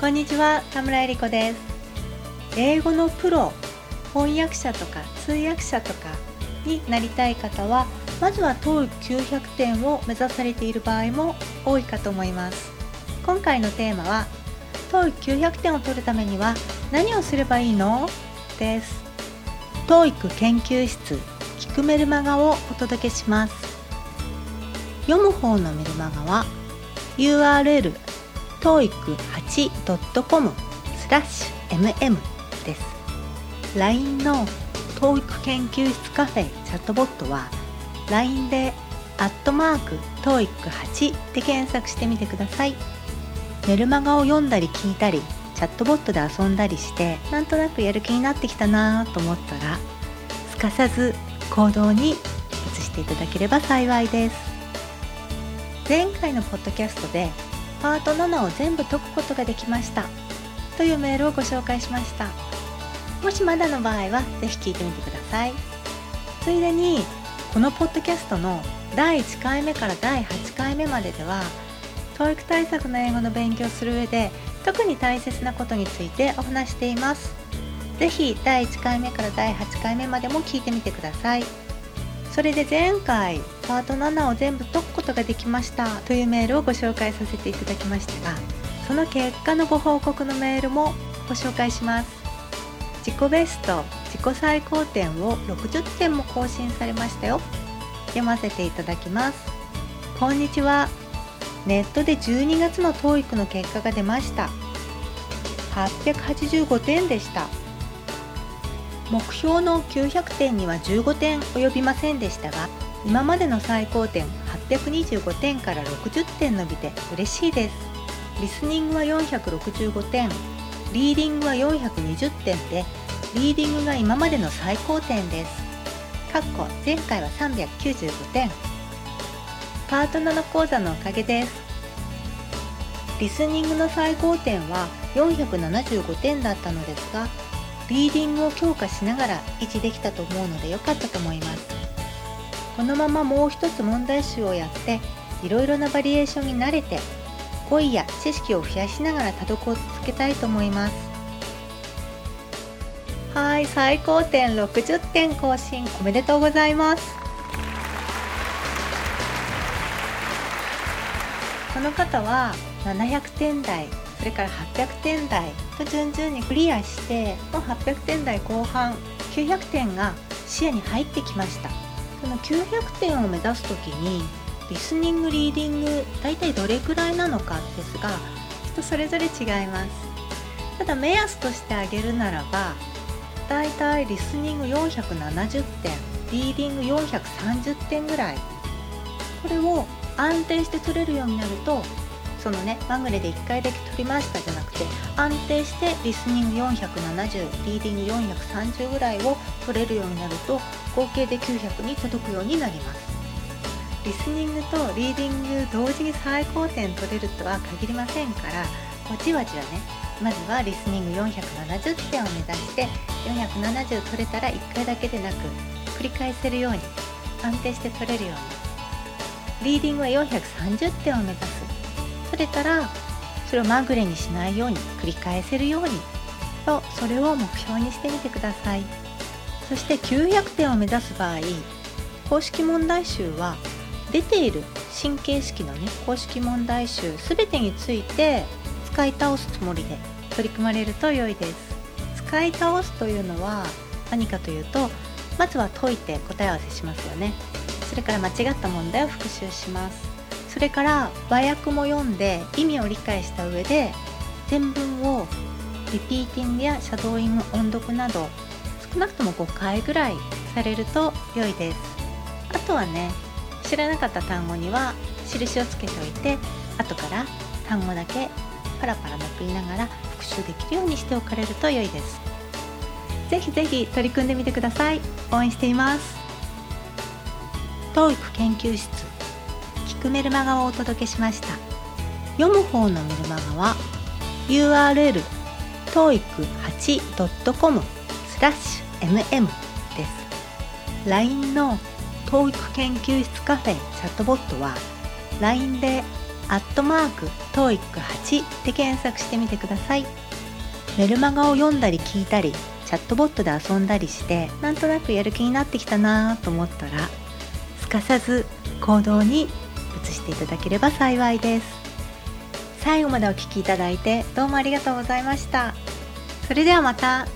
こんにちは田村えり子です。英語のプロ翻訳者とか通訳者とかになりたい方はまずは TOEIC900 点を目指されている場合も多いかと思います。今回のテーマは TOEIC900 点を取るためには何をすればいいの？です。TOEIC 研究室聞くメルマガをお届けします。読む方のメルマガは URL toeic8.com スラッシュ mm です。LINE の TOEIC 研究室カフェチャットボットは LINE でアットマーク TOEIC8 で検索してみてください。メルマガを読んだり聞いたりチャットボットで遊んだりしてなんとなくやる気になってきたなと思ったらすかさず行動に移していただければ幸いです。前回のポッドキャストでパート7を全部解くことができました。というメールをご紹介しました。もしまだの場合は是非聞いてみてください。ついでにこのポッドキャストの第1回目から第8回目まででは教育対策の英語の勉強する上で特に大切なことについてお話しています。是非第1回目から第8回目までも聞いてみてください。それで前回パート7を全部解くことができました。というメールをご紹介させていただきましたがその結果のご報告のメールもご紹介します。自己ベスト自己最高点を60点も更新されましたよ。読ませていただきます。こんにちは。ネットで12月の TOEIC の結果が出ました。885点でした。目標の900点には15点及びませんでしたが今までの最高点825点から60点伸びて嬉しいです。リスニングは465点リーディングは420点でリーディングが今までの最高点です。かっこ前回は395点。パート7講座のおかげです。リスニングの最高点は475点だったのですがリーディングを強化しながら維持できたと思うので良かったと思います。このままもう一つ問題集をやっていろいろなバリエーションに慣れて語彙や知識を増やしながら多読を続けたいと思います。はい最高点60点更新おめでとうございます。この方は700点台。それから800点台と順々にクリアしてもう800点台後半900点が視野に入ってきました。その900点を目指す時にリスニングリーディング大体どれくらいなのかですが人それぞれ違います。ただ目安としてあげるならば大体リスニング470点リーディング430点ぐらい。これを安定して取れるようになるとそのねまぐれで1回だけ取りましたじゃなくて安定してリスニング470リーディング430ぐらいを取れるようになると合計で900に届くようになります。リスニングとリーディング同時に最高点取れるとは限りませんからこじわじわねまずはリスニング470点を目指して470取れたら1回だけでなく繰り返せるように安定して取れるように。リーディングは430点を目指す。取れたらそれをまぐれにしないように繰り返せるようにとそれを目標にしてみてください。そして900点を目指す場合公式問題集は出ている神経式のね公式問題集全てについて使い倒すつもりで取り組まれると良いです。使い倒すというのは何かというとまずは解いて答え合わせしますよね。それから間違った問題を復習します。それから和訳も読んで意味を理解した上で全文をリピーティングやシャドーイング音読など少なくとも5回ぐらいされると良いです。あとはね知らなかった単語には印をつけておいて後から単語だけパラパラめくりながら復習できるようにしておかれると良いです。ぜひぜひ取り組んでみてください。応援しています。TOEIC 研究室聞くメルマガをお届けしました。読む方のメルマガは URL toeic8.com スラッシュ mm です。LINE の TOEIC 研究室カフェチャットボットは LINE でアットマーク TOEIC8 で検索してみてください。メルマガを読んだり聞いたりチャットボットで遊んだりしてなんとなくやる気になってきたなと思ったらすかさず行動に移していただければ幸いです。最後までお聴きいただいてどうもありがとうございました。それではまた。